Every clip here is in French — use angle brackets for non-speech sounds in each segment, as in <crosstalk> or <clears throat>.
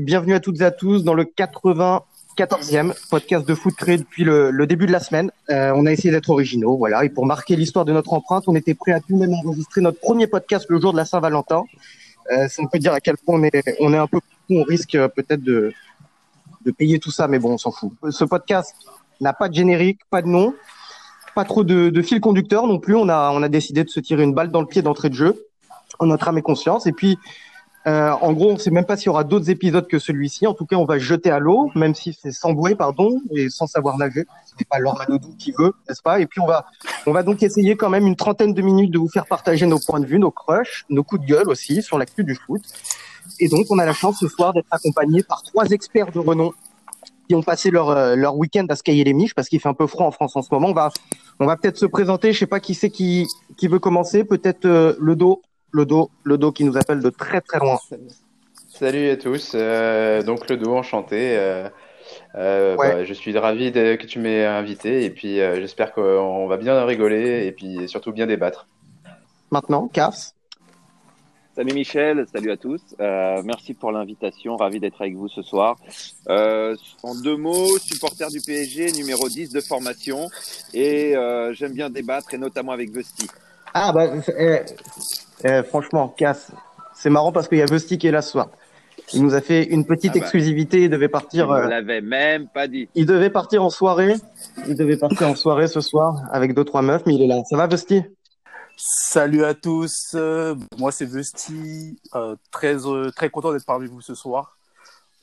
Bienvenue à toutes et à tous dans le 94e podcast de foot créé depuis le, début de la semaine. Euh, on a essayé d'être originaux, voilà. Et pour marquer l'histoire de notre empreinte, on était prêt à tout même enregistrer notre premier podcast le jour de la Saint-Valentin. Euh, ça peut dire à quel point on est, on est un peu on risque euh, peut-être de, de payer tout ça, mais bon, on s'en fout. Ce podcast n'a pas de générique, pas de nom, pas trop de, de fil conducteur non plus. On a, on a décidé de se tirer une balle dans le pied d'entrée de jeu en notre âme et conscience. Et puis, euh, en gros, on ne sait même pas s'il y aura d'autres épisodes que celui-ci. En tout cas, on va jeter à l'eau, même si c'est sans bouée, pardon, et sans savoir nager. Ce n'est pas Laure qui veut, n'est-ce pas? Et puis on va, on va donc essayer quand même une trentaine de minutes de vous faire partager nos points de vue, nos crushs, nos coups de gueule aussi sur l'actu du foot. Et donc, on a la chance ce soir d'être accompagné par trois experts de renom qui ont passé leur, euh, leur week-end à skier les miches parce qu'il fait un peu froid en France en ce moment. On va, on va peut-être se présenter. Je sais pas qui c'est qui, qui veut commencer. Peut-être euh, le dos le dos, le dos qui nous appelle de très très loin. Salut à tous, euh, donc le dos enchanté. Euh, euh, bah, je suis ravi que tu m'aies invité et puis j'espère qu'on va bien rigoler et puis surtout bien débattre. Maintenant, Cars. Salut Michel, salut à tous. merci pour l'invitation, ravi d'être avec vous ce soir. en deux mots, supporter du PSG, numéro 10 de formation et j'aime bien débattre et notamment avec Vesti. Ah bah eh, franchement, Cass, c'est marrant parce qu'il y a Vesti qui est là ce soir. Il nous a fait une petite ah bah. exclusivité. Il devait partir. Euh, même pas dit. Il devait partir en soirée. Il devait partir en soirée ce soir avec deux trois meufs, mais il est là. Ça va, Vesti Salut à tous. Euh, moi, c'est Vesti. Euh, très très content d'être parmi vous ce soir.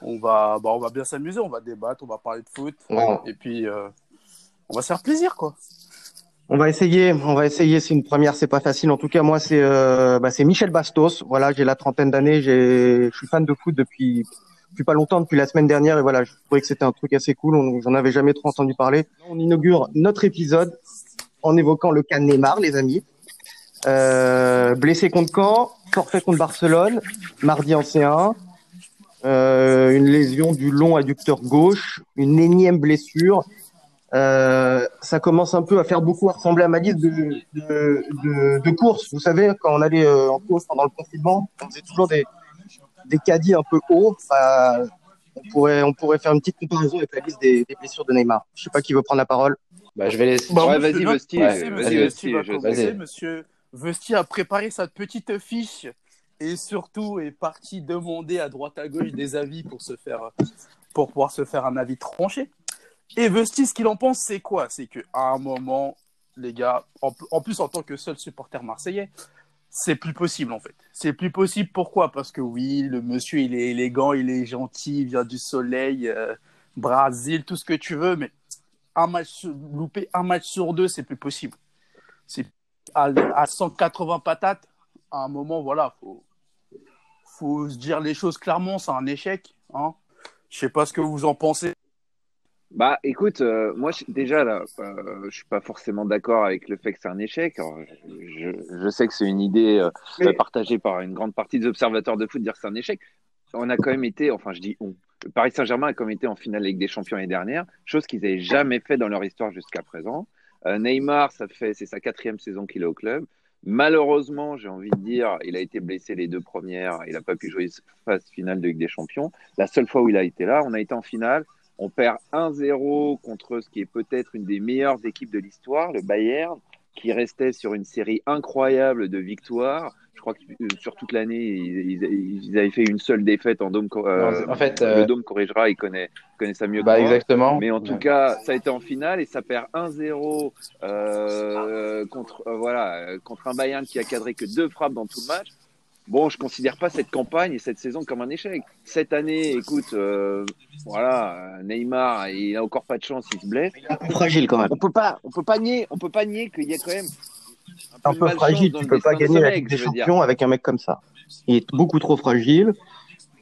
On va bah, on va bien s'amuser. On va débattre. On va parler de foot. Et puis on va se faire plaisir, quoi. On va essayer, on va essayer. C'est une première, c'est pas facile. En tout cas, moi, c'est euh, bah, Michel Bastos. Voilà, j'ai la trentaine d'années. Je suis fan de foot depuis depuis pas longtemps, depuis la semaine dernière. Et voilà, je trouvais que c'était un truc assez cool. J'en avais jamais trop entendu parler. On inaugure notre épisode en évoquant le cas Neymar, les amis. Euh, blessé contre Caen, forfait contre Barcelone, mardi en C1. Euh, une lésion du long adducteur gauche, une énième blessure euh, ça commence un peu à faire beaucoup à ressembler à ma liste de, de, de, courses. Vous savez, quand on allait euh, en course pendant le confinement, on faisait toujours des, des caddies un peu hauts. Bah, on, pourrait, on pourrait faire une petite comparaison avec la liste des, des blessures de Neymar. Je sais pas qui veut prendre la parole. Bah, je vais laisser. Bah, vas-y, Vesti. Vas-y, Monsieur Vesti a préparé sa petite fiche et surtout est parti demander à droite à gauche des avis pour se faire pour pouvoir se faire un avis tranché. Et Vesti, ce qu'il en pense, c'est quoi? C'est qu'à un moment, les gars, en, plus en tant que seul supporter marseillais, c'est plus possible en fait. C'est plus possible pourquoi? Parce que oui, le monsieur il est élégant, il est gentil, il vient du soleil, euh, Brésil, tout ce que tu veux, mais un match louper un match sur deux, c'est plus possible. C'est à, à, 180 patates, à un moment, voilà, faut faut se dire les choses clairement, c'est un échec. Hein. Je sais pas ce que vous en pensez. Bah, écoute, euh, moi déjà là, euh, je suis pas forcément d'accord avec le fait que c'est un échec. je, je, sais que c'est une idée euh, partagée par une grande partie des observateurs de foot de dire que c'est un échec. On a quand même été, enfin je dis on, Paris Saint-Germain a quand même été en finale avec des champions l'année dernière, chose qu'ils n'avaient jamais fait dans leur histoire jusqu'à présent. Euh, Neymar, ça fait c'est sa quatrième saison qu'il est au club. Malheureusement, j'ai envie de dire, il a été blessé les deux premières, il n'a pas pu jouer phase finale de Ligue des Champions. La seule fois où il a été là, on a été en finale. On perd 1-0 contre ce qui est peut-être une des meilleures équipes de l'histoire, le Bayern, qui restait sur une série incroyable de victoires. Je crois que euh, sur toute l'année, ils, avaient fait une seule défaite en dôme. Euh, en fait, le euh, dôme corrigera, il connaît, connaît ça mieux bah, que moi. Exactement. Mais en tout cas, ça a été en finale et ça perd 1-0 contre, voilà, contre un Bayern qui a cadré que deux frappes dans tout le match. Bon, je considère pas cette campagne et cette saison comme un échec. Cette année, écoute, euh, voilà, Neymar, il a encore pas de chance, il se blesse. fragile quand même. On peut pas, on peut pas nier, on peut pas nier qu'il y a quand même un peu, un peu fragile. Tu peux pas gagner la Ligue des Champions avec un mec comme ça. Il est beaucoup trop fragile.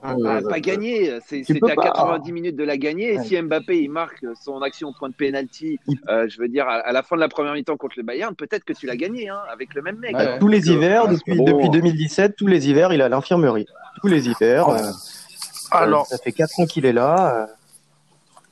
Ah, euh, pas gagné, c'était à 90 minutes de la gagner. Et si Mbappé il marque son action au point de pénalty, euh, je veux dire à, la fin de la première mi-temps contre le Bayern, peut-être que tu l'as gagné hein, avec le même mec. tous les hivers, depuis, depuis 2017, tous les hivers, il est à l'infirmerie. Tous les hivers. Oh. Euh, Alors, ça fait 4 ans qu'il est là.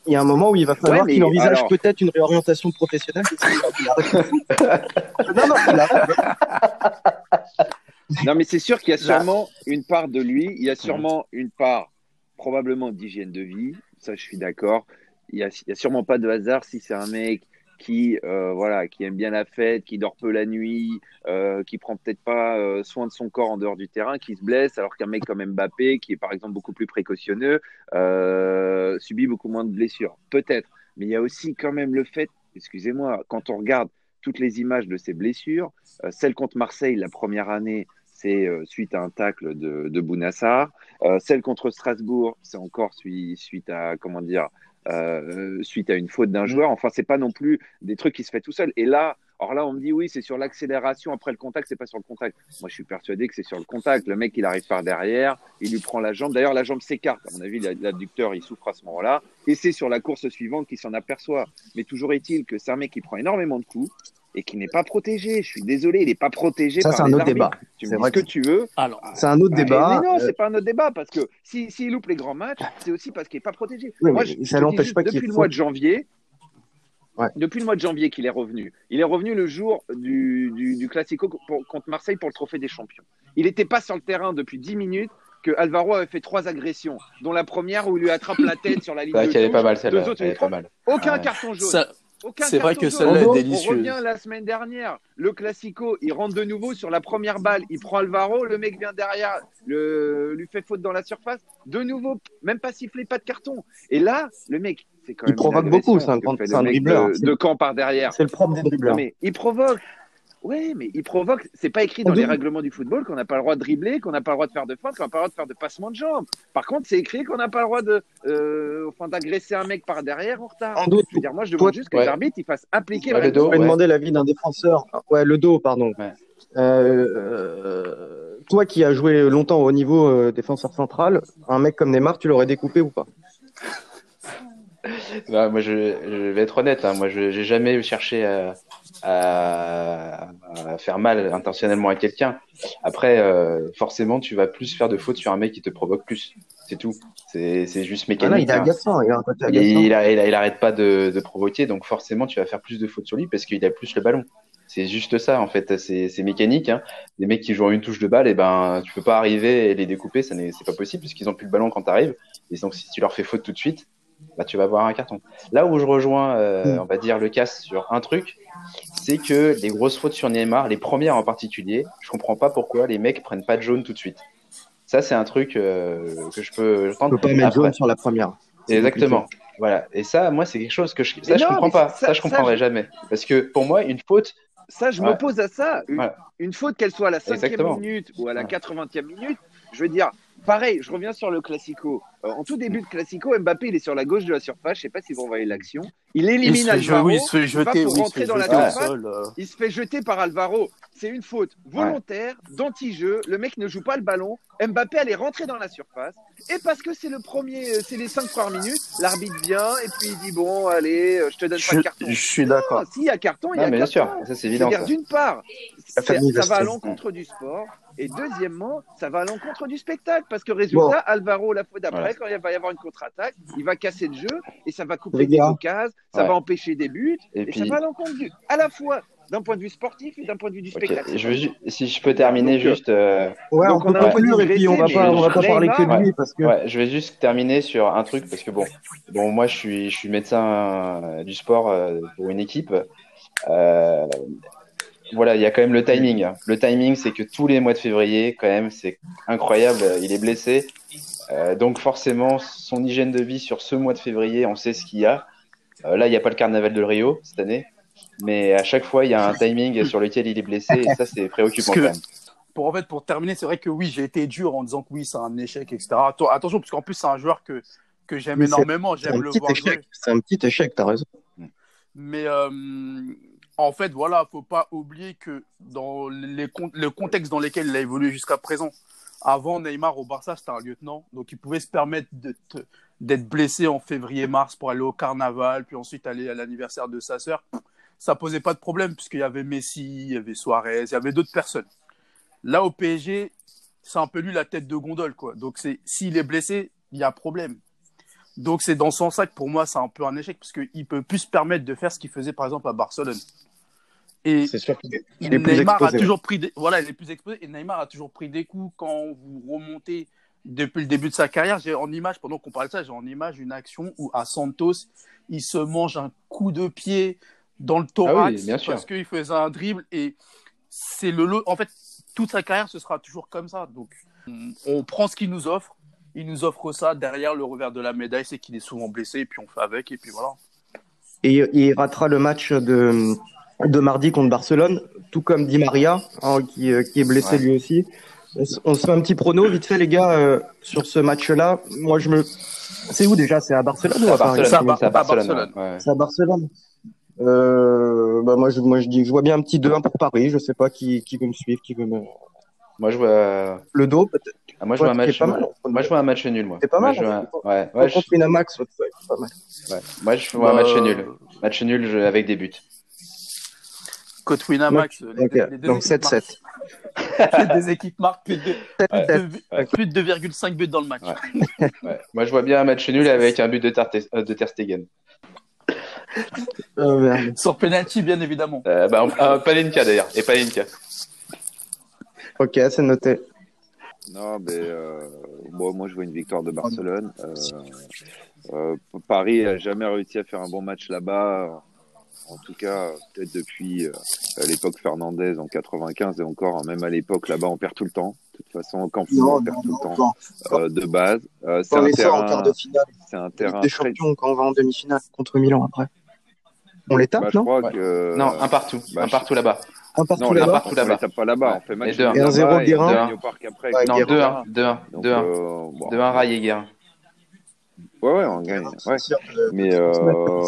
Il y a un moment où il va falloir qu'il envisage peut-être une réorientation professionnelle. <laughs> non, non, <laughs> non, mais c'est sûr qu'il y a sûrement une part de lui, il y a sûrement une part probablement d'hygiène de vie. Ça, je suis d'accord. Il n'y a, a, sûrement pas de hasard si c'est un mec qui euh, voilà qui aime bien la fête, qui dort peu la nuit, euh, qui prend peut-être pas euh, soin de son corps en dehors du terrain, qui se blesse, alors qu'un mec comme Mbappé, qui est par exemple beaucoup plus précautionneux, euh, subit beaucoup moins de blessures. Peut-être, mais il y a aussi quand même le fait, excusez-moi, quand on regarde toutes les images de ces blessures, celle contre Marseille la première année, c'est euh, suite à un tacle de, de Bounassar. celle contre Strasbourg, c'est encore suite à comment dire euh, suite à une faute d'un mm. joueur. Enfin, c'est pas non plus des trucs qui se fait tout seul. Et là, alors là, on me dit oui, c'est sur l'accélération après le contact, c'est pas sur le contact. Moi, je suis persuadé que c'est sur le contact. Le mec, il arrive par derrière, il lui prend la jambe. D'ailleurs, la jambe s'écarte. À mon avis, l'adducteur, il souffre à ce moment-là. Et c'est sur la course suivante qu'il s'en aperçoit. Mais toujours est-il que c'est un mec qui prend énormément de coups et qui n'est pas protégé. Je suis désolé, il n'est pas protégé. Ça, c'est un autre débat. Tu me dis ce que, tu veux. c'est un autre ah, débat. Mais non, c'est pas un autre débat parce que s'il si, loupe les grands matchs, c'est aussi parce qu'il n'est pas protégé. Moi, ça l'empêche pas Depuis le mois de janvier, Depuis le mois de janvier qu'il est revenu. Il est revenu le jour du, du, Classico contre Marseille pour le Trophée des Champions. Il n'était pas sur le terrain depuis 10 minutes que Alvaro avait fait trois agressions, dont la première où il lui attrape la tête sur la ligne de touche. pas mal celle-là. Aucun carton jaune. C'est vrai que celle-là est délicieuse. On revient la semaine dernière, le Classico, il rentre de nouveau sur la première balle, il prend Alvaro, le mec vient derrière, le, lui fait faute dans la surface, de nouveau, même pas sifflé, pas de carton. Et là, le mec, c'est quand même. Il provoque beaucoup, c'est un, un dribbleur. De, de camp par derrière. C'est le propre des dribbleurs. mais il provoque. Oui, mais il provoque. C'est pas écrit dans les règlements du football qu'on n'a pas le droit de dribbler, qu'on n'a pas le droit de faire de faute, qu'on n'a pas le droit de faire de passement de jambes. Par contre, c'est écrit qu'on n'a pas le droit de, euh, enfin, d'agresser un mec par derrière en retard. je veux dire, moi, je demande juste que l'arbitre il fasse appliquer. le dos. Je vais demander l'avis d'un défenseur. Ouais, le dos, pardon. Euh, euh, toi qui as joué longtemps au niveau euh, défenseur central, un mec comme Neymar, tu l'aurais découpé ou pas? <laughs> bah, moi, je, je, vais être honnête. Hein. Moi, je n'ai jamais cherché à, à, faire mal intentionnellement à quelqu'un. Après, euh, forcément, tu vas plus faire de fautes sur un mec qui te provoque plus. C'est tout. C'est juste ah mécanique. il, est hein. agaçant, il, a un côté agaçant. Il, il, arrête pas de, de, provoquer, donc forcément, tu vas faire plus de fautes sur lui parce qu'il a plus le ballon. C'est juste ça, en fait. C'est mécanique. Hein. Les mecs qui jouent une touche de balle, et eh ben, tu peux pas arriver et les découper. Ça c'est pas possible puisqu'ils ont plus le ballon quand tu arrives. Et donc, si tu leur fais faute tout de suite, bah, tu vas avoir un carton. Là où je rejoins, euh, mm. on va dire, le casse sur un truc, c'est que les grosses fautes sur Neymar, les premières en particulier, je comprends pas pourquoi les mecs prennent pas de jaune tout de suite. Ça, c'est un truc euh, que je peux. Je peux pas mettre jaune sur la première. Exactement. Voilà. Et ça, moi, c'est quelque chose que je. Ça, je comprends pas. Ça, je comprendrai jamais. Parce que pour moi, une faute. Ça, je m'oppose à ça. Une, faute, qu'elle soit à la cinquième minute ou à la 80e minute, je veux dire, Pareil, je reviens sur le Classico. Euh, en tout début de Classico, Mbappé, il est sur la gauche de la surface. Je sais pas si vous voyez l'action. Il élimine Alvaro. il se fait jeter. pour rentrer dans la surface. Euh. Il se fait jeter par Alvaro. C'est une faute volontaire, d'anti-jeu. Le mec ne joue pas le ballon. Mbappé allait rentrer dans la surface. Et parce que c'est le premier, euh, c'est les cinq premières minutes, l'arbitre vient et puis il dit bon, allez, je te donne pas de carton. Je suis d'accord. S'il y a carton, il y a bien carton. sûr, ça c'est évident. D'une part, ça va à l'encontre du sport. Et deuxièmement, ça va à l'encontre du spectacle parce que résultat, Alvaro, la fois d'après, quand il va y avoir une contre-attaque, il va casser le jeu et ça va couper des occasions, ça va empêcher des buts et, ça va à l'encontre du, à la fois d'un point de vue sportif et d'un point de vue du spectacle. Je veux, si je peux terminer juste. Euh... Ouais, on, peut conclure et puis on va pas, on va pas parler que de lui parce que. Ouais, je vais juste terminer sur un truc parce que bon, bon, moi je suis, je suis médecin euh, du sport euh, pour une équipe. Euh, voilà, il y a quand même le timing. Le timing, c'est que tous les mois de février, quand même, c'est incroyable. Il est blessé. Euh, donc forcément, son hygiène de vie sur ce mois de février, on sait ce qu'il y a. Euh, là, il n'y a pas le carnaval de Rio cette année. Mais à chaque fois, il y a un timing <laughs> sur lequel il est blessé. Et ça, c'est préoccupant quand même. Pour, en fait, pour terminer, c'est vrai que oui, j'ai été dur en disant que oui, c'est un échec, etc. Attention, parce qu'en plus, c'est un joueur que, que j'aime énormément. J'aime le voir jouer. C'est un petit échec, tu as raison. Mais euh, en fait, voilà, faut pas oublier que dans le contexte dans lequel il a évolué jusqu'à présent, avant Neymar au Barça, c'était un lieutenant, donc il pouvait se permettre d'être blessé en février-mars pour aller au carnaval, puis ensuite aller à l'anniversaire de sa sœur. Ça posait pas de problème puisqu'il y avait Messi, il y avait Suarez, il y avait d'autres personnes. Là au PSG, c'est un peu lui la tête de gondole, quoi. Donc s'il est blessé, il y a problème. Donc c'est dans son sac pour moi c'est un peu un échec parce qu'il peut plus se permettre de faire ce qu'il faisait par exemple à Barcelone. Et c'est sûr qu'il est, Neymar a toujours pris des, voilà, il est plus exposé. Et Neymar a toujours pris des coups quand vous remontez depuis le début de sa carrière, j'ai en image, pendant qu'on parle de ça, j'ai en image une action où à Santos, il se mange un coup de pied dans le thorax ah parce qu'il faisait un dribble et c'est le en fait toute sa carrière ce sera toujours comme ça. Donc on prend ce qu'il nous offre. Il nous offre ça derrière le revers de la médaille. C'est qu'il est souvent blessé et puis on fait avec et puis voilà. Et il ratera le match de de mardi contre Barcelone tout comme Di Maria hein, qui, euh, qui est blessé lui aussi on se fait un petit prono vite fait les gars euh, sur ce match là moi je me c'est où déjà? C'est à Barcelone ou à, Barcelone, C'est à Barcelone. C'est à Barcelone. Euh, bah moi, je, moi, je dis je vois bien un petit 2-1 pour Paris. Je sais pas qui, qui veut me suivre, qui veut me. Moi, je vois. Le dos, peut-être. Ah, moi, je vois un match. Mal, moi, je vois un match nul, moi. C'est pas mal. Moi, je vois... Ouais. ouais. Contre. Winamax, pas mal. Ouais. Moi, je vois un match nul. Match nul avec des buts. Contre Winamax, les, okay. les deux Donc 7-7. <laughs> des équipes marquent plus de, plus de 2,5 buts dans le match. Ouais. Moi, je vois bien un match nul avec un but de, Ter, de Ter Stegen. Oh, Sur penalty, bien évidemment. Euh, bah, euh, Palinka d'ailleurs, et Palinka. Ok, c'est noté. Non, mais euh, bon, moi je vois une victoire de Barcelone. Euh, euh, Paris a jamais réussi à faire un bon match là-bas. En tout cas, peut-être depuis euh, l'époque Fernandez en 95 et encore, même à l'époque là-bas, on perd tout le temps. De toute façon, au camp on perd tout le temps euh, de base. Euh, c'est un terrain. C'est un terrain. Des champions quand on va en demi-finale contre Milan après. On les tape, bah, non? crois que... Non, un partout. Bah, un partout là-bas. Un partout là-bas? partout là-bas. On tape pas là-bas. On fait match. Et 1-0 Guérin. Non, 2-1. 2-1. 2-1. 2-1 Rail et Guérin. Ouais, ouais, on gagne. Ouais. Mais euh,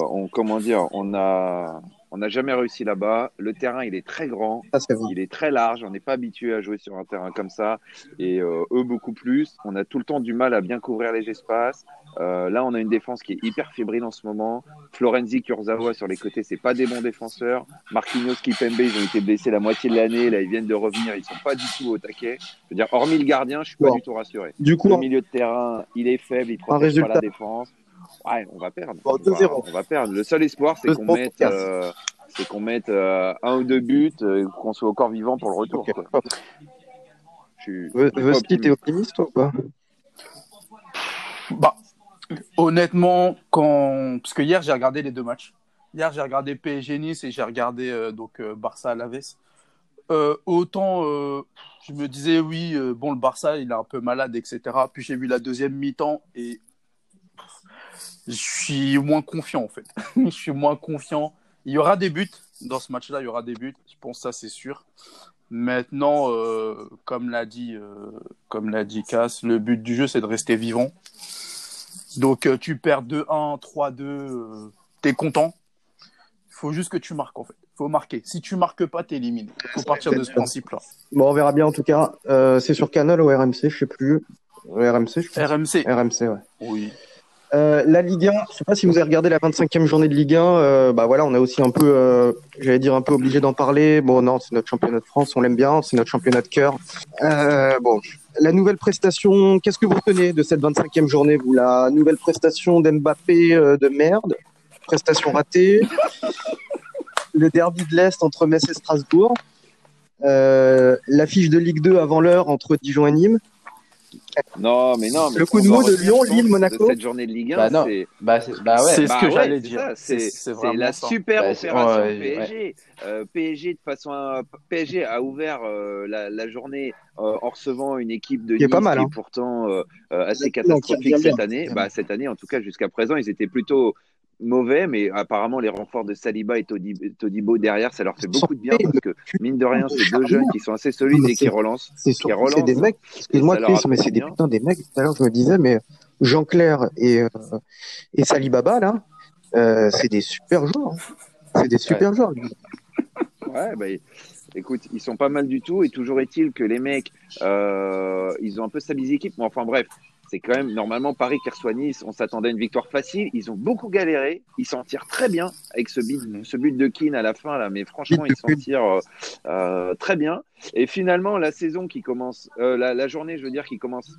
on, comment dire, on a, on n'a jamais réussi là-bas. Le terrain, il est très grand, ah, est il est très large. On n'est pas habitué à jouer sur un terrain comme ça. Et euh, eux, beaucoup plus. On a tout le temps du mal à bien couvrir les espaces. Euh, là, on a une défense qui est hyper fébrile en ce moment. Florenzi, Kurzawa sur les côtés, c'est pas des bons défenseurs. Marquinhos, Kipembe, ils ont été blessés la moitié de l'année. Là, ils viennent de revenir. Ils sont pas du tout au taquet. Je veux dire, hormis le gardien, je suis pas du tout rassuré. Du coup, le milieu de terrain, il est faible, il protège pas la défense. Ouais, on va perdre. on, va, on, va, perdre. Le seul espoir, c'est qu'on mette, euh, c'est qu'on mette euh, un ou deux buts, euh, qu'on soit encore vivant pour le retour. Okay. Quoi. Je suis. t'es optimiste toi ou pas? Bah, Honnêtement, quand parce que hier j'ai regardé les deux matchs. Hier j'ai regardé PSG Nice et j'ai regardé euh, donc euh, Barça Alaves. Euh, autant euh, je me disais oui bon le Barça il est un peu malade etc. Puis j'ai vu la deuxième mi-temps et je suis moins confiant en fait. <laughs> je suis moins confiant. Il y aura des buts dans ce match-là, il y aura des buts. Je pense ça c'est sûr. Maintenant, comme l'a dit, comme l'a dit Cass, le but du jeu c'est de rester vivant. Donc euh, tu perds 2-1, 3-2, euh, t'es content. Il faut juste que tu marques en fait. Il faut marquer. Si tu marques pas, t'es éliminé. Il faut partir de ce principe-là. Bon, on verra bien en tout cas. Euh, c'est sur Canal ou RMC, je sais plus. RMC, je pense. RMC. RMC, ouais. Oui. Euh, la Ligue 1, je sais pas si vous avez regardé la 25e journée de Ligue 1. Euh, bah voilà, on est aussi un peu, euh, j'allais dire un peu obligé d'en parler. Bon, non, c'est notre championnat de France, on l'aime bien, c'est notre championnat de cœur. bon, la nouvelle prestation, qu'est-ce que vous retenez de cette 25e journée Vous? La nouvelle prestation d'Mbappé de merde, prestation ratée, le derby de l'Est entre Metz et Strasbourg, l'affiche de Ligue 2 avant l'heure entre Dijon et Nîmes. Non, mais non. le coup de mot de Lyon, Lille, Monaco. Cette journée de Ligue 1, bah c'est bah, bah ouais. ce bah que ouais, j'allais dire. C'est la super bah, opération ouais, PSG. Euh, PSG de façon, à... PSG a ouvert euh, la, la, journée euh, en recevant une équipe de qui est, pas mal, qui hein. est pourtant euh, assez catastrophique cette année. Bah, cette année, en tout cas, jusqu'à présent, ils étaient plutôt mauvais, mais apparemment les renforts de Saliba et Todibo derrière, ça leur fait beaucoup de bien parce que mine de rien, c'est deux jeunes qui sont assez solides et qui relancent. C'est des mecs, excuse-moi Chris, mais c'est des putains des mecs. Tout à l'heure, je me disais, mais Jean-Claire et, euh, et Salibaba, là, euh, c'est des super joueurs. Hein. C'est des super joueurs. Ouais, bah, écoute, ils sont pas mal du tout et toujours est-il que les mecs, euh, ils ont un peu stabilisé l'équipe. Mais enfin bref, c'est quand même normalement Paris qui reçoit Nice. On s'attendait à une victoire facile. Ils ont beaucoup galéré. Ils s'en tirent très bien avec ce but, ce but de Keane à la fin là. Mais franchement, ils s'en tirent euh, euh, très bien. Et finalement, la saison qui commence, euh, la, la, journée, je veux dire, qui commence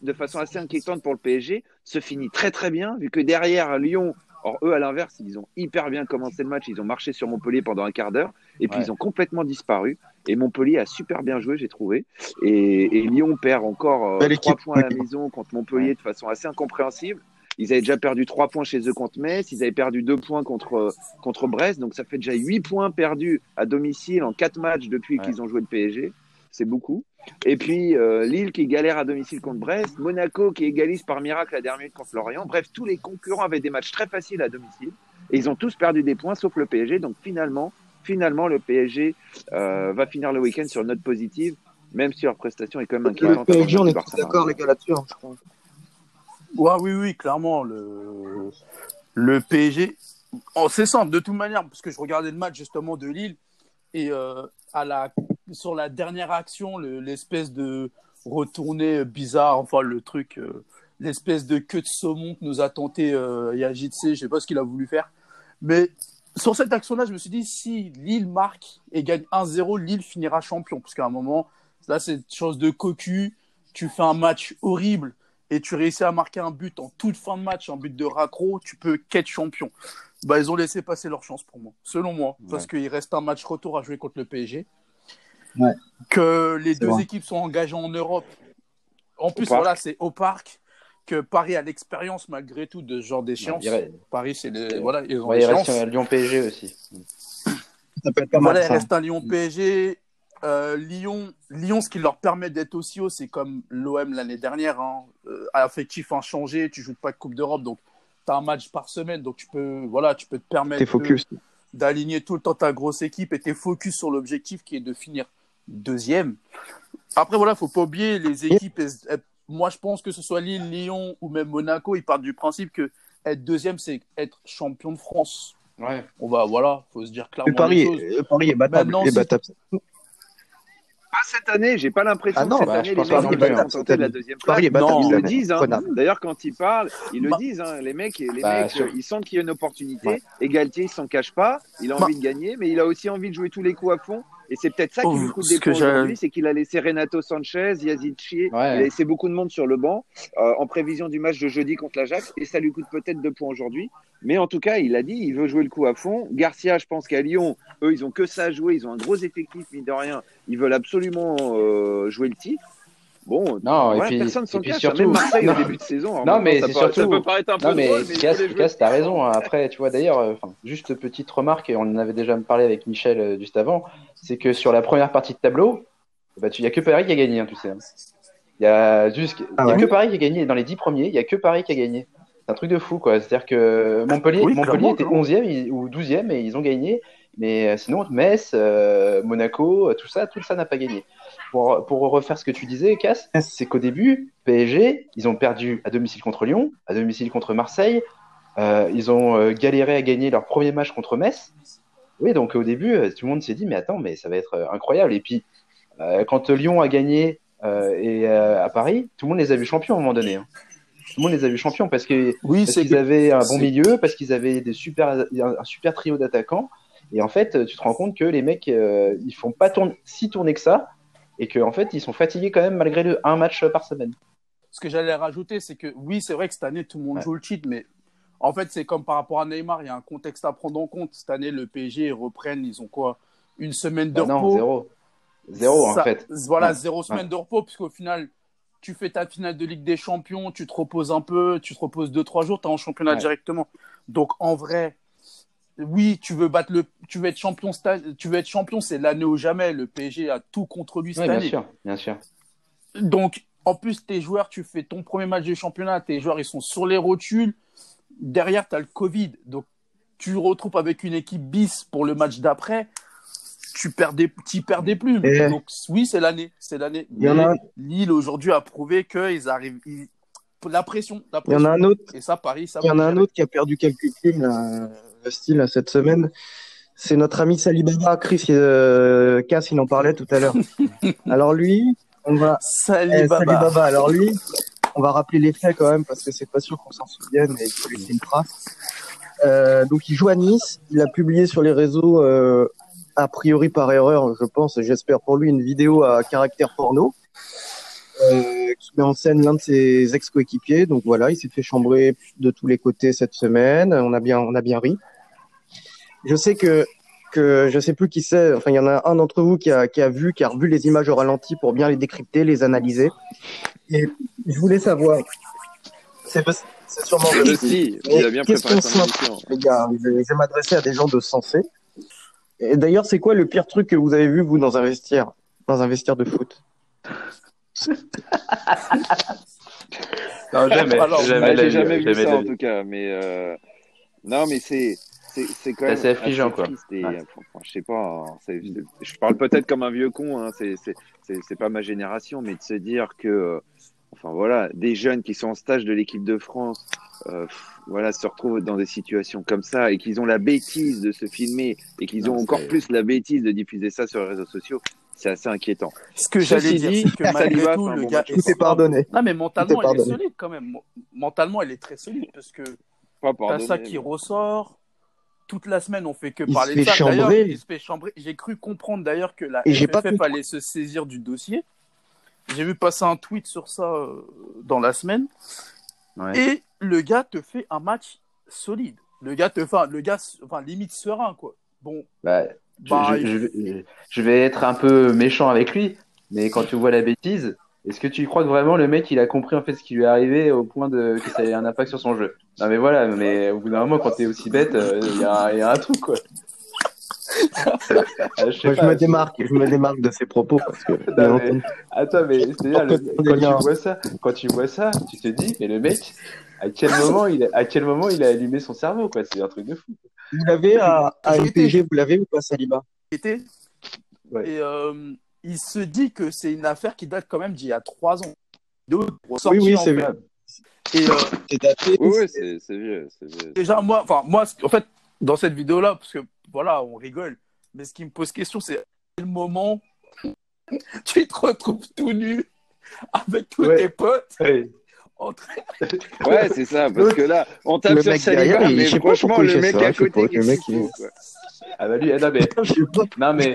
de façon assez inquiétante pour le PSG, se finit très très bien vu que derrière Lyon Or, eux, à l'inverse, ils ont hyper bien commencé le match. Ils ont marché sur Montpellier pendant un quart d'heure. Et puis, ils ont complètement disparu. Et Montpellier a super bien joué, j'ai trouvé. Et, Lyon perd encore euh, trois points à la maison contre Montpellier de façon assez incompréhensible. Ils avaient déjà perdu trois points chez eux contre Metz. Ils avaient perdu deux points contre, contre Brest. Donc, ça fait déjà huit points perdus à domicile en quatre matchs depuis qu'ils ont joué le PSG. C'est beaucoup. Et puis euh, Lille qui galère à domicile contre Brest, Monaco qui égalise par miracle la dernière minute contre Lorient. Bref, tous les concurrents avaient des matchs très faciles à domicile et ils ont tous perdu des points sauf le PSG. Donc finalement, finalement le PSG euh, va finir le week-end sur une note positive, même si leur prestation est quand même inquiétante. Le PSG, on est d'accord les gars là-dessus. Hein, oui, oui, clairement le le PSG. Oh, c'est simple de toute manière parce que je regardais le match justement de Lille et euh, à la sur la dernière action, l'espèce de retourné bizarre, enfin le truc, euh, l'espèce de queue de saumon que nous a tenté euh, Yajitse, je sais pas ce qu'il a voulu faire. Mais sur cette action-là, je me suis dit, si Lille marque et gagne 1-0, Lille finira champion. Parce qu'à un moment, là, c'est une chose de cocu. Tu fais un match horrible et tu réussis à marquer un but en toute fin de match, un but de raccro, tu peux qu'être champion. Bah, ils ont laissé passer leur chance pour moi, selon moi. Parce qu'il reste un match retour à jouer contre le PSG que les deux équipes sont engagées en Europe. En plus, voilà, c'est au parc que Paris a l'expérience malgré tout de ce genre d'échéance. Paris, c'est le... voilà, ils ont il reste un Lyon PSG aussi. Ça peut être pas voilà, il reste un Lyon PSG. Euh, Lyon, Lyon, ce qui leur permet d'être aussi haut, c'est comme l'OM l'année dernière. Hein. Euh, affectif inchangé, tu joues pas de Coupe d'Europe, donc tu as un match par semaine, donc tu peux, voilà, tu peux te permettre d'aligner tout le temps ta grosse équipe et t'es focus sur l'objectif qui est de finir deuxième. Après, voilà, faut pas oublier les équipes. Moi, je pense que ce soit Lille, Lyon ou même Monaco, ils partent du principe que être deuxième, c'est être champion de France. Ouais. On va, voilà, faut se dire clairement. Paris, les Paris est battable. Pas cette année, j'ai pas l'impression ah non, que cette bah, année, les mecs vont tenter la deuxième place. Paris est battable, non, ils le disent. Hein. D'ailleurs, quand ils parlent, ils le bah. disent. Hein. Les mecs, les bah, mecs ils sentent qu'il y a une opportunité. Ouais. Galtier, il s'en cache pas. Il a envie de gagner, mais il a aussi envie de jouer tous les coups à fond. Et c'est peut-être ça qui lui coûte des points aujourd'hui, c'est qu'il a laissé Renato Sanchez, Yazid Chie, il a laissé beaucoup de monde sur le banc euh, en prévision du match de jeudi contre l'Ajax, et ça lui coûte peut-être deux points aujourd'hui. Mais en tout cas, il a dit, il veut jouer le coup à fond. Garcia, je pense qu'à Lyon, eux, ils ont que ça à jouer, ils ont un gros effectif, mine de rien. Ils veulent absolument euh, jouer le titre. Bon, non, et puis, personne s'en cache, surtout... même Marseille <laughs> au début de saison. Non, mais c'est surtout. Ça peut paraître un peu non, mais drôle, Cass, t'as raison. Hein. Après, tu vois, d'ailleurs, euh, juste petite remarque, et on en avait déjà parlé avec Michel euh, juste avant, c'est que sur la première partie de tableau, bah, il n'y a que Paris qui a gagné, hein, tu sais. Hein. Il y a juste, il y a ah que Paris qui a gagné. Dans les dix premiers, il n'y a que Paris qui a gagné. C'est un truc de fou, quoi. C'est-à-dire que Montpellier, Montpellier était 11e ou 12e et ils ont gagné. Mais euh, sinon, Metz, Monaco, tout ça, tout ça n'a pas gagné pour, pour, refaire ce que tu disais, Cass, c'est qu'au début, PSG, ils ont perdu à domicile contre Lyon, à domicile contre Marseille, euh, ils ont euh, galéré à gagner leur premier match contre Metz. Oui, donc au début, euh, tout le monde s'est dit, mais attends, mais ça va être incroyable. Et puis, quand Lyon a gagné et, à Paris, tout le monde les a vus champions à un moment donné. Hein. Tout le monde les a vus champions parce qu'ils oui, avaient un bon milieu, parce qu'ils avaient des super, un super trio d'attaquants. Et en fait, tu te rends compte que les mecs, ils font pas tourner, si tourner que ça et qu'en en fait, ils sont fatigués quand même malgré le un match par semaine. Ce que j'allais rajouter, c'est que oui, c'est vrai que cette année, tout le monde joue le cheat, mais en fait, c'est comme par rapport à Neymar, il y a un contexte à prendre en compte. Cette année, le PSG, ils reprennent, ils ont quoi? Une semaine de bah repos Non, zéro. Zéro, en fait. Voilà, zéro semaine de repos, puisqu'au final, tu fais ta finale de Ligue des Champions, tu te reposes un peu, tu te reposes deux, trois jours, tu es en championnat directement. Donc, en vrai, oui, tu veux battre le, tu veux être champion, tu veux être champion, c'est l'année ou jamais. Le PSG a tout contre lui cette oui, bien année. Sûr, bien sûr. Donc, en plus, tes joueurs, tu fais ton premier match de championnat, tes joueurs, ils sont sur les rotules. Derrière, tu as le Covid. Donc, tu te retrouves avec une équipe bis pour le match d'après. Tu perds des, tu perds des plumes. Donc, oui, c'est l'année. C'est l'année. Lille, aujourd'hui, a prouvé qu'ils arrivent, la pression, la pression. Il y en a un autre. Et ça, Paris, ça Il y en a un autre qui a perdu quelques plumes, là style cette semaine. C'est notre ami Salibaba, Chris euh, Cass, il en parlait tout à l'heure. <laughs> Alors lui, on va. Salibaba. Eh, Alors lui, on va rappeler les faits quand même parce que c'est pas sûr qu'on s'en souvienne et qu'il faut laisser une trace. Euh, donc il joue à Nice. Il a publié sur les réseaux, euh, a priori par erreur, je pense, j'espère pour lui, une vidéo à caractère porno. euh, qui met en scène l'un de ses ex-coéquipiers. Donc voilà, il s'est fait chambrer de tous les côtés cette semaine. On a bien, on a bien ri. Je sais que que je sais plus qui c'est. Enfin, il y en a un d'entre vous qui a, qui a vu, qui a revu les images au ralenti pour bien les décrypter, les analyser. Et je voulais savoir. C'est sûrement aussi. Il a bien préparé son émission. Les gars, je vais m'adresser à des gens de sensé. Et d'ailleurs, c'est quoi le pire truc que vous avez vu vous dans un vestiaire, dans un vestiaire de foot? Non, jamais. Alors, jamais, vu ça en tout cas, mais euh... non, mais c'est c'est quand même assez affligeant quoi. Et, je sais pas, hein, je parle peut-être comme un vieux con, hein, c'est pas ma génération, mais de se dire que, euh, enfin voilà, des jeunes qui sont en stage de l'équipe de France, euh, voilà, se retrouvent dans des situations comme ça et qu'ils ont la bêtise de se filmer et qu'ils ont encore plus la bêtise de diffuser ça sur les réseaux sociaux, c'est assez inquiétant. Ce que j'allais dire, c'est que malgré tout, le gars est pardonné. Non, mais mentalement, il est solide quand même. Mentalement, il est très solide parce que t'as ça qui ressort. Toute la semaine, on fait que parler de ça. D'ailleurs, il se fait chambrer. J'ai cru comprendre d'ailleurs que la FFF allait se saisir du dossier. J'ai vu passer un tweet sur ça euh, dans la semaine. Et le gars te fait un match solide. Le gars te fait, le gars, enfin, limite serein, quoi. Bon. Bah, bah je, vais être un peu méchant avec lui, mais quand tu vois la bêtise, est-ce que tu crois que vraiment le mec il a compris en fait ce qui lui est arrivé au point de que ça ait un impact sur son jeu? Non mais voilà, mais au bout d'un moment quand t'es aussi bête, euh, il y, a un truc quoi. <laughs> Ah, je, me démarque, je me démarque de ses propos parce que. Attends, mais c'est-à-dire quand tu vois ça, quand tu vois ça, tu te dis mais le mec, à quel moment il a, à quel moment il a allumé son cerveau quoi? C'est un truc de fou. Vous l'avez à, à MPG, vous l'avez ou pas Saliba? Et euh, il se dit que c'est une affaire qui date quand même d'il y a trois ans. Oui, oui, c'est vrai. Et euh, c'est daté. Oui, c'est vieux, Déjà, moi, enfin, moi, en fait, dans cette vidéo-là, parce que voilà, on rigole, mais ce qui me pose question, c'est à quel moment <laughs> tu te retrouves tout nu avec tous tes potes <laughs> ouais, c'est ça, parce que là, on tape sur Saliba, mais franchement, le mec à côté, le mec, il... Ah bah lui, non mais, <laughs> non mais,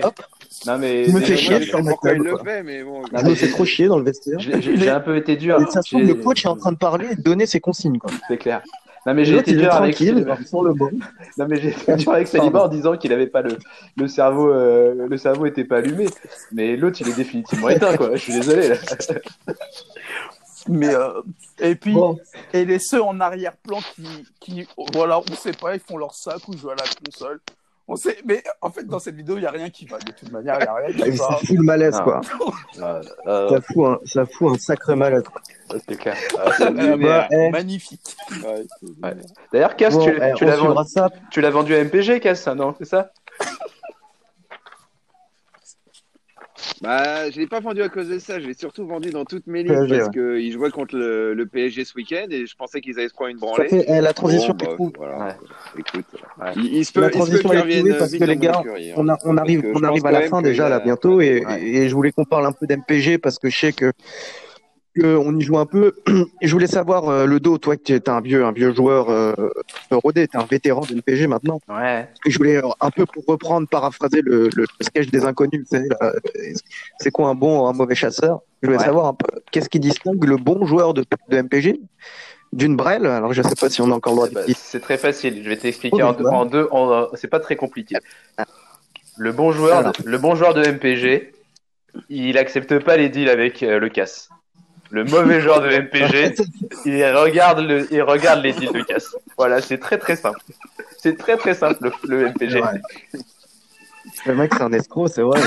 non mais, je me fais chier sur pourquoi il le fait, mais bon. Ah, c'est trop chier dans le vestiaire. J'ai un peu été dur. Le coach est en train de parler et de donner ses consignes, quoi. C'est clair. Non mais j'ai été dur avec le bon. Non mais j'ai été dur avec Saliba en disant qu'il avait pas le le cerveau euh, le cerveau était pas allumé. Mais l'autre il est définitivement éteint quoi. Je suis désolé là. <laughs> Mais euh, et puis et les ceux en arrière-plan qui qui voilà on sait pas ils font leur sac ou jouent à la console. On sait, mais en fait, dans cette vidéo, il n'y a rien qui va. De toute manière, il n'y a rien qui va. Ça fout le malaise, quoi. Ah, euh, ça, fout un, ça fout un sacré malaise. C'est clair. Ah, magnifique. Ouais. D'ailleurs, Cass, tu, eh, tu l'as vendu, vendu, à MPG, Cass, non C'est ça? Bah, je l'ai pas vendu à cause de ça. Je l'ai surtout vendu dans toutes mes lignes parce que qu'ils jouaient contre le, PSG ce week-end et je pensais qu'ils allaient se prendre une branlée. Fait, eh, la transition bon, bah, voilà. Écoute, Il, se peut, la transition est parce que les gars, on, a, on arrive, on arrive à la fin déjà là bientôt et, et je voulais qu'on parle un peu d'MPG parce que je sais que on y joue un peu. <clears throat> Et je voulais savoir, euh, le dos, toi qui es un vieux, un vieux joueur euh, rodé, tu es un vétéran de l'PG maintenant. Ouais. Et je voulais un peu pour reprendre, paraphraser le, le sketch des inconnus. C'est quoi un bon ou un mauvais chasseur? Je voulais savoir un peu qu'est-ce qui distingue le bon joueur de, de MPG d'une brelle. Alors je sais pas si on a encore le droit de. C'est très facile. Je vais t'expliquer en, en, deux. C'est pas très compliqué. Le bon joueur, le bon joueur de MPG, il accepte pas les deals avec euh, le casse le mauvais joueur de MPG, <laughs> il regarde, le, il regarde les deals de casse. Voilà, c'est très très simple. C'est très très simple le, MPG. Le mec, c'est un escroc, c'est vrai.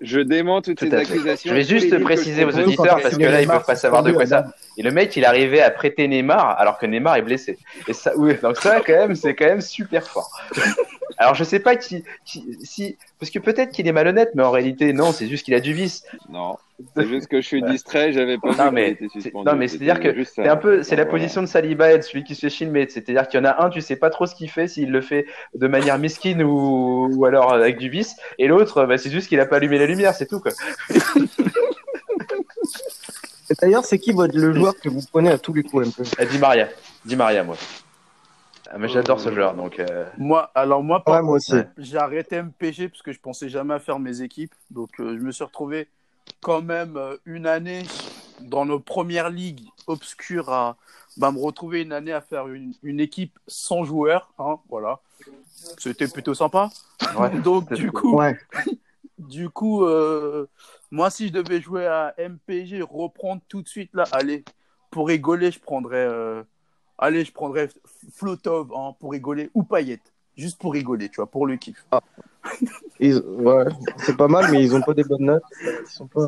Je dément toutes ces accusations. Je vais juste préciser aux auditeurs parce que là, ils peuvent pas savoir de quoi ça. Et le mec, il arrivait à prêter Neymar alors que Neymar est blessé. Et ça, oui, donc ça, quand même, c'est quand même super fort. Alors, je sais pas qui, qui si, parce que peut-être qu'il est malhonnête, mais en réalité, non, c'est juste qu'il a du vice. Non. C'est juste que je suis distrait, j'avais pas non, mais, Non, mais c'est-à-dire que c'est un peu, c'est la position de Saliba et de celui qui se fait filmer. C'est-à-dire qu'il y en a un, tu sais pas trop ce qu'il fait, s'il le fait de manière mesquine ou, ou alors avec du vice, et l'autre, bah, c'est juste qu'il a pas allumé la lumière, c'est tout, quoi. D'ailleurs, c'est qui votre, le joueur que vous prenez à tous les coups un peu? Euh, Di Maria. Di Maria, moi. Ah, mais j'adore ce joueur, donc. Euh, moi, alors moi, moi aussi. J'ai arrêté MPG parce que je pensais jamais à faire mes équipes, donc euh, je me suis retrouvé quand même euh, une année dans nos premières ligues obscures à bah, me retrouver une année à faire une, une équipe sans joueurs. Hein, voilà. C'était plutôt sympa. Ouais, <laughs> Donc, du cool. coup, Ouais. <laughs> du coup euh, moi, si je devais jouer à MPG, reprendre tout de suite là, allez, pour rigoler, je prendrais. Allez, je prendrais Flotov hein, pour rigoler ou Payet. Juste pour rigoler, tu vois, pour le kiff. Ils- ouais, c'est pas mal, mais ils ont pas des bonnes notes. Ils sont pas.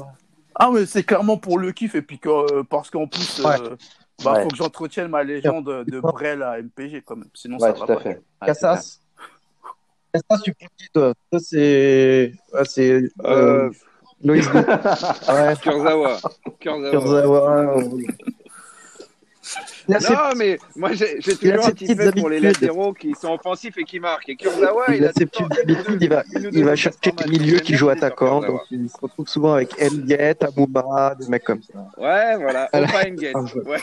Ah, mais c'est clairement pour le kiff, et puis que, euh, parce qu'en plus, Ouais. euh, bah, Ouais. faut que j'entretienne ma légende de Brel à MPG quand même. Sinon, Ouais, ça tout va à pas. fait. Ça. Cassas. Cassas, tu prends qui, toi Ça, c'est. Ouais, c'est. Euh, Euh, Loïs. <laughs> ouais, Kurzawa. Kurzawa. Kurzawa. Il Non, mais moi j'ai Il toujours ses un petit petites fait pour les latéraux qui sont offensifs et qui marquent. Et Kurzawa, il a ses petites habitudes, il va, deux il va chercher les milieux qui jouent attaquants, donc il se retrouve souvent avec Ndiet, Amouma, des mecs comme ça. Ouais, voilà. <laughs> Voilà. Opa jeu. Ouais,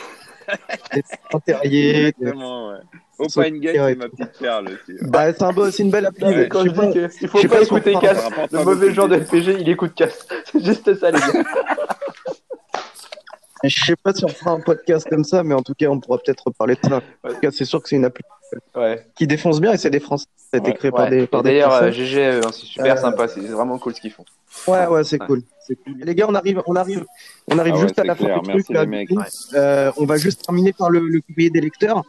Terrier, des- exactement. Ouais. Opa Sauf Engate, Pierre et c'est ma petite perle aussi. ouais. Bah, c'est un beau- c'est une belle appli. Ouais, Quand je je sais pas- dis qu'il faut pas écouter prend- Cass, Ça rapporte le mauvais genre de LPG, il écoute Cass. <laughs> C'est juste ça, les gars. Je sais pas si on fera un podcast comme ça, mais en tout cas, on pourra peut-être reparler de ça. En tout cas, c'est sûr que c'est une appli Ouais. qui défonce bien et c'est des Français. Ça a été Ouais, créé par Ouais. des, par D'ailleurs, Français. euh, GG, euh, c'est super Euh, sympa. C'est vraiment cool ce qu'ils font. Ouais, ouais, c'est cool. Les gars, on arrive, on arrive, on arrive Ah juste à la clair. fin du Merci truc. les mecs. Euh, on va juste terminer par le, le courrier des lecteurs.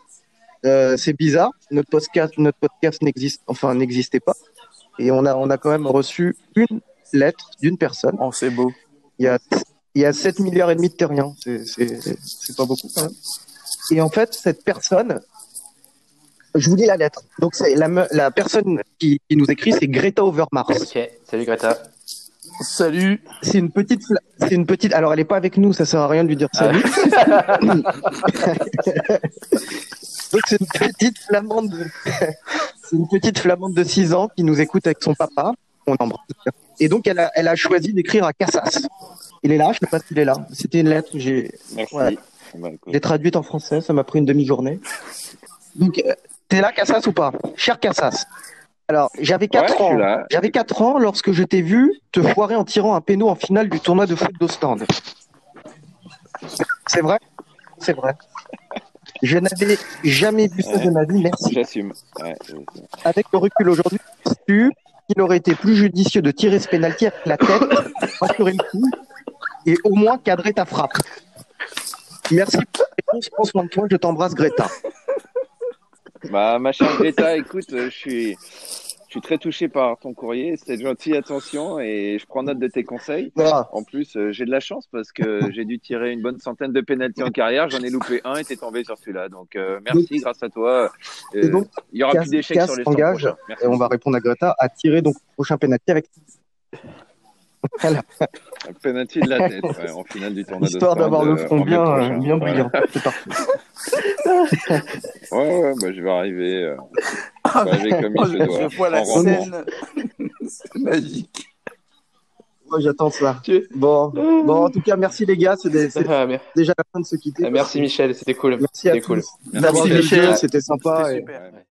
C'est bizarre. Notre podcast, notre podcast n'existe, enfin, n'existait pas. Et on a, on a quand même reçu une lettre d'une personne. Oh, c'est beau. Il y a, il y a 7 milliards et demi de terriens. C'est, pas beaucoup quand même. Et en fait, cette personne, je vous lis la lettre. Donc, c'est la, la personne qui, qui nous écrit, c'est Greta Overmars. Ok, salut Greta. Salut. C'est une petite, c'est une petite. Alors, elle est pas avec nous, ça sert à rien de lui dire salut. <laughs> Donc, c'est une petite flamande. De... <laughs> c'est une petite flamande de 6 ans qui nous écoute avec son papa. On embrasse. Et donc, elle a, elle a choisi d'écrire à Cassas. Il est là, je sais pas s'il est là. C'était une lettre, j'ai. Ouais. Traduite en français, ça m'a pris une demi-journée. Donc, euh, t'es là, Cassas, ou pas? Cher Cassas. Alors, j'avais 4 Ouais, je ans. J'avais 4 ans lorsque je t'ai vu te foirer en tirant un péno en finale du tournoi de foot d'Ostende. C'est vrai? C'est vrai. Je n'avais jamais vu ça de ma vie, merci. J'assume. Ouais, j'assume. Avec le recul aujourd'hui, tu qu'il aurait été plus judicieux de tirer ce pénalty avec la tête, rassurer le coup et au moins cadrer ta frappe. Merci pour ta réponse, prends soin de toi, je t'embrasse Greta. Bah, ma chère Greta, écoute, euh, je suis, suis très touché par ton courrier. C'était gentil, attention, et je prends note de tes conseils. En plus, euh, j'ai de la chance parce que <laughs> j'ai dû tirer une bonne centaine de pénalties en carrière. J'en ai loupé un et t'es tombé sur celui-là. Donc, euh, merci, grâce à toi. Euh, donc, il y aura plus d'échecs sur les 100 engage. Et on va répondre à Greta à tirer donc prochain pénalty avec <laughs> voilà, Un penalty de la tête, ouais, en finale du tournoi histoire d'avoir le front bien, prochain. bien brillant. C'est parfait. Ouais, ouais, bah, je vais arriver. <laughs> euh, je vois la scène. <laughs> C'est magique. Moi, j'attends ça. Tu- Bon. bon, en tout cas, merci les gars. C'est des- Ah, déjà la fin de se quitter. Merci Michel, c'était cool. Merci à cool. tous Merci, Michel. C'était sympa. Et-. Ouais.